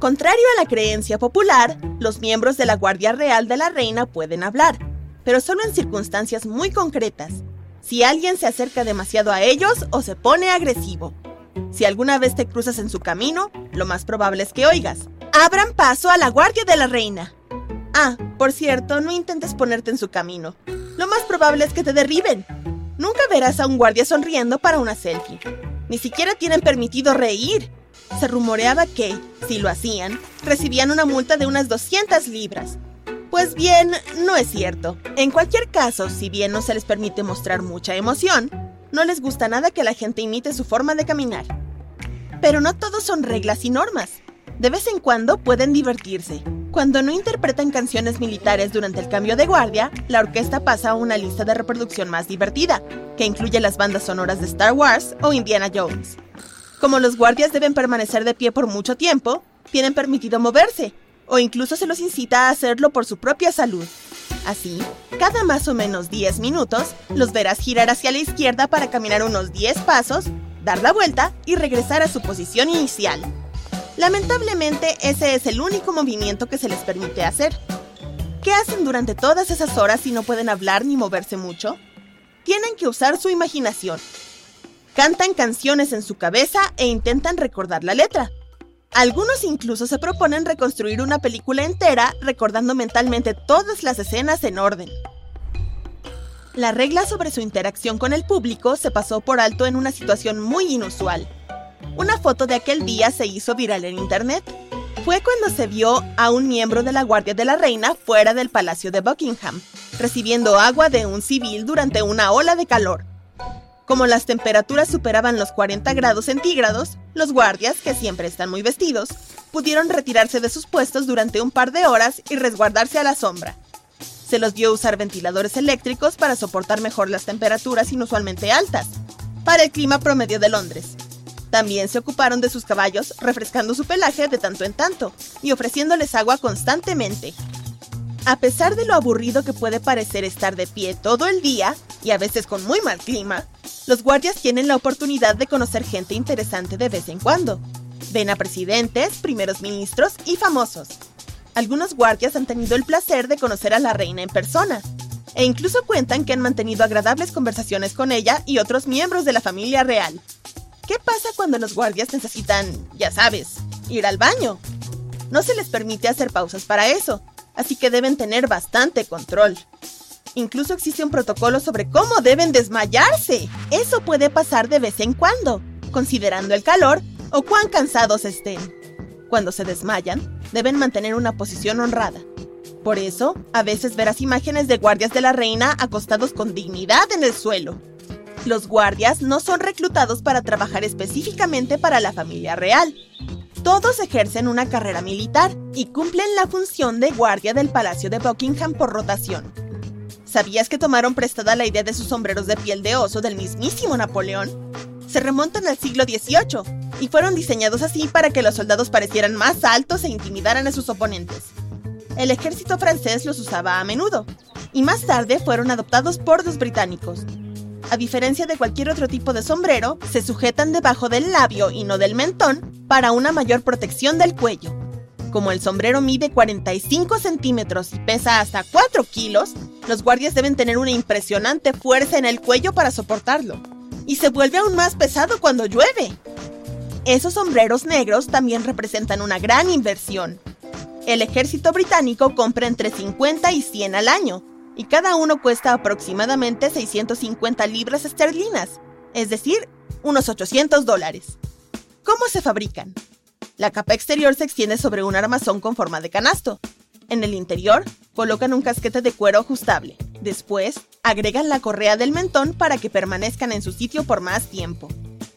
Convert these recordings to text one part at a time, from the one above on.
Contrario a la creencia popular, los miembros de la Guardia Real de la Reina pueden hablar, pero solo en circunstancias muy concretas. Si alguien se acerca demasiado a ellos o se pone agresivo. Si alguna vez te cruzas en su camino, lo más probable es que oigas. Abran paso a la Guardia de la Reina. Ah, por cierto, no intentes ponerte en su camino. Lo más probable es que te derriben. Nunca verás a un guardia sonriendo para una selfie. Ni siquiera tienen permitido reír se rumoreaba que, si lo hacían, recibían una multa de unas 200 libras. Pues bien, no es cierto. En cualquier caso, si bien no se les permite mostrar mucha emoción, no les gusta nada que la gente imite su forma de caminar. Pero no todos son reglas y normas. De vez en cuando pueden divertirse. Cuando no interpretan canciones militares durante el cambio de guardia, la orquesta pasa a una lista de reproducción más divertida, que incluye las bandas sonoras de Star Wars o Indiana Jones. Como los guardias deben permanecer de pie por mucho tiempo, tienen permitido moverse, o incluso se los incita a hacerlo por su propia salud. Así, cada más o menos 10 minutos, los verás girar hacia la izquierda para caminar unos 10 pasos, dar la vuelta y regresar a su posición inicial. Lamentablemente, ese es el único movimiento que se les permite hacer. ¿Qué hacen durante todas esas horas si no pueden hablar ni moverse mucho? Tienen que usar su imaginación, Cantan canciones en su cabeza e intentan recordar la letra. Algunos incluso se proponen reconstruir una película entera recordando mentalmente todas las escenas en orden. La regla sobre su interacción con el público se pasó por alto en una situación muy inusual. Una foto de aquel día se hizo viral en internet. Fue cuando se vio a un miembro de la Guardia de la Reina fuera del Palacio de Buckingham, recibiendo agua de un civil durante una ola de calor. Como las temperaturas superaban los 40 grados centígrados, los guardias, que siempre están muy vestidos, pudieron retirarse de sus puestos durante un par de horas y resguardarse a la sombra. Se los vio usar ventiladores eléctricos para soportar mejor las temperaturas inusualmente altas, para el clima promedio de Londres. También se ocuparon de sus caballos, refrescando su pelaje de tanto en tanto y ofreciéndoles agua constantemente. A pesar de lo aburrido que puede parecer estar de pie todo el día, y a veces con muy mal clima, los guardias tienen la oportunidad de conocer gente interesante de vez en cuando. Ven a presidentes, primeros ministros y famosos. Algunos guardias han tenido el placer de conocer a la reina en persona, e incluso cuentan que han mantenido agradables conversaciones con ella y otros miembros de la familia real. ¿Qué pasa cuando los guardias necesitan, ya sabes, ir al baño? No se les permite hacer pausas para eso, así que deben tener bastante control. Incluso existe un protocolo sobre cómo deben desmayarse. Eso puede pasar de vez en cuando, considerando el calor o cuán cansados estén. Cuando se desmayan, deben mantener una posición honrada. Por eso, a veces verás imágenes de guardias de la reina acostados con dignidad en el suelo. Los guardias no son reclutados para trabajar específicamente para la familia real. Todos ejercen una carrera militar y cumplen la función de guardia del Palacio de Buckingham por rotación. ¿Sabías que tomaron prestada la idea de sus sombreros de piel de oso del mismísimo Napoleón? Se remontan al siglo XVIII y fueron diseñados así para que los soldados parecieran más altos e intimidaran a sus oponentes. El ejército francés los usaba a menudo, y más tarde fueron adoptados por los británicos. A diferencia de cualquier otro tipo de sombrero, se sujetan debajo del labio y no del mentón para una mayor protección del cuello. Como el sombrero mide 45 centímetros y pesa hasta 4 kilos, los guardias deben tener una impresionante fuerza en el cuello para soportarlo. Y se vuelve aún más pesado cuando llueve. Esos sombreros negros también representan una gran inversión. El ejército británico compra entre 50 y 100 al año, y cada uno cuesta aproximadamente 650 libras esterlinas, es decir, unos 800 dólares. ¿Cómo se fabrican? La capa exterior se extiende sobre un armazón con forma de canasto. En el interior, colocan un casquete de cuero ajustable. Después, agregan la correa del mentón para que permanezcan en su sitio por más tiempo.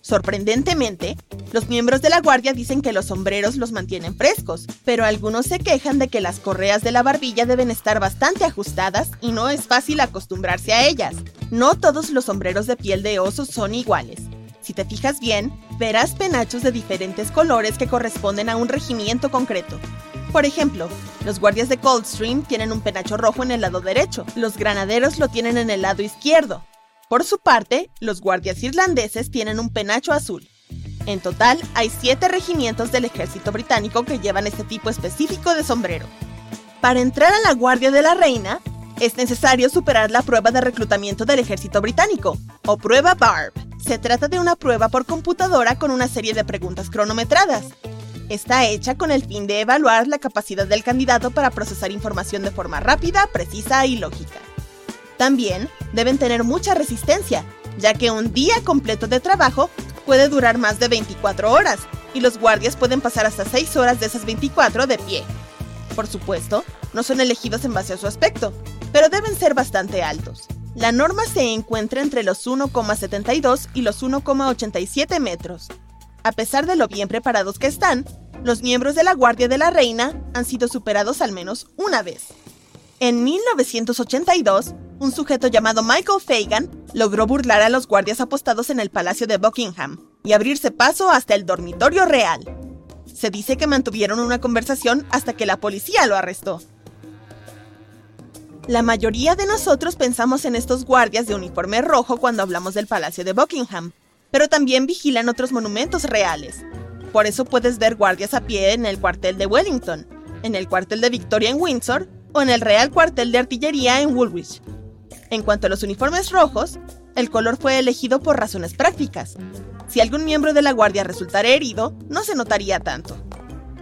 Sorprendentemente, los miembros de la guardia dicen que los sombreros los mantienen frescos, pero algunos se quejan de que las correas de la barbilla deben estar bastante ajustadas y no es fácil acostumbrarse a ellas. No todos los sombreros de piel de oso son iguales. Si te fijas bien, verás penachos de diferentes colores que corresponden a un regimiento concreto. Por ejemplo, los guardias de Coldstream tienen un penacho rojo en el lado derecho, los granaderos lo tienen en el lado izquierdo, por su parte, los guardias irlandeses tienen un penacho azul. En total, hay siete regimientos del ejército británico que llevan este tipo específico de sombrero. Para entrar a la Guardia de la Reina, es necesario superar la prueba de reclutamiento del ejército británico, o prueba BARB. Se trata de una prueba por computadora con una serie de preguntas cronometradas. Está hecha con el fin de evaluar la capacidad del candidato para procesar información de forma rápida, precisa y lógica. También deben tener mucha resistencia, ya que un día completo de trabajo puede durar más de 24 horas y los guardias pueden pasar hasta 6 horas de esas 24 de pie. Por supuesto, no son elegidos en base a su aspecto, pero deben ser bastante altos. La norma se encuentra entre los 1,72 y los 1,87 metros. A pesar de lo bien preparados que están, los miembros de la Guardia de la Reina han sido superados al menos una vez. En 1982, un sujeto llamado Michael Fagan logró burlar a los guardias apostados en el Palacio de Buckingham y abrirse paso hasta el dormitorio real. Se dice que mantuvieron una conversación hasta que la policía lo arrestó. La mayoría de nosotros pensamos en estos guardias de uniforme rojo cuando hablamos del Palacio de Buckingham, pero también vigilan otros monumentos reales. Por eso puedes ver guardias a pie en el cuartel de Wellington, en el cuartel de Victoria en Windsor o en el Real Cuartel de Artillería en Woolwich. En cuanto a los uniformes rojos, el color fue elegido por razones prácticas. Si algún miembro de la Guardia resultara herido, no se notaría tanto.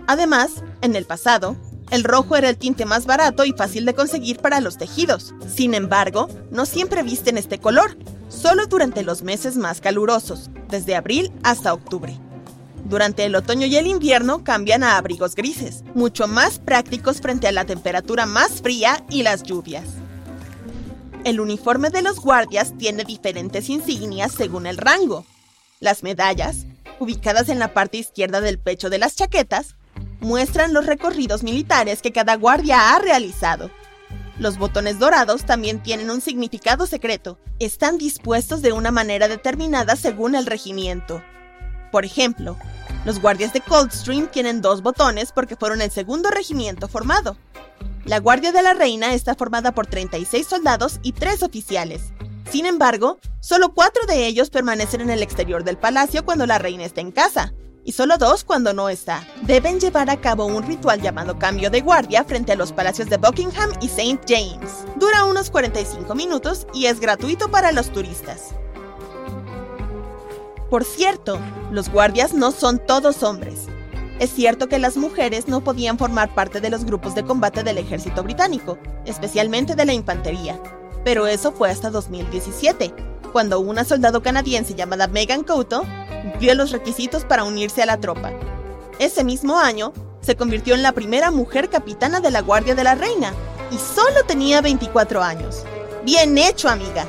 Además, en el pasado, el rojo era el tinte más barato y fácil de conseguir para los tejidos. Sin embargo, no siempre visten este color, solo durante los meses más calurosos, desde abril hasta octubre. Durante el otoño y el invierno cambian a abrigos grises, mucho más prácticos frente a la temperatura más fría y las lluvias. El uniforme de los guardias tiene diferentes insignias según el rango. Las medallas, ubicadas en la parte izquierda del pecho de las chaquetas, muestran los recorridos militares que cada guardia ha realizado. Los botones dorados también tienen un significado secreto. Están dispuestos de una manera determinada según el regimiento. Por ejemplo, los guardias de Coldstream tienen dos botones porque fueron el segundo regimiento formado. La Guardia de la Reina está formada por 36 soldados y 3 oficiales. Sin embargo, solo 4 de ellos permanecen en el exterior del palacio cuando la reina está en casa, y solo 2 cuando no está. Deben llevar a cabo un ritual llamado cambio de guardia frente a los palacios de Buckingham y St. James. Dura unos 45 minutos y es gratuito para los turistas. Por cierto, los guardias no son todos hombres. Es cierto que las mujeres no podían formar parte de los grupos de combate del ejército británico, especialmente de la infantería, pero eso fue hasta 2017, cuando una soldado canadiense llamada Megan Couto cumplió los requisitos para unirse a la tropa. Ese mismo año, se convirtió en la primera mujer capitana de la Guardia de la Reina, y solo tenía 24 años. Bien hecho, amiga.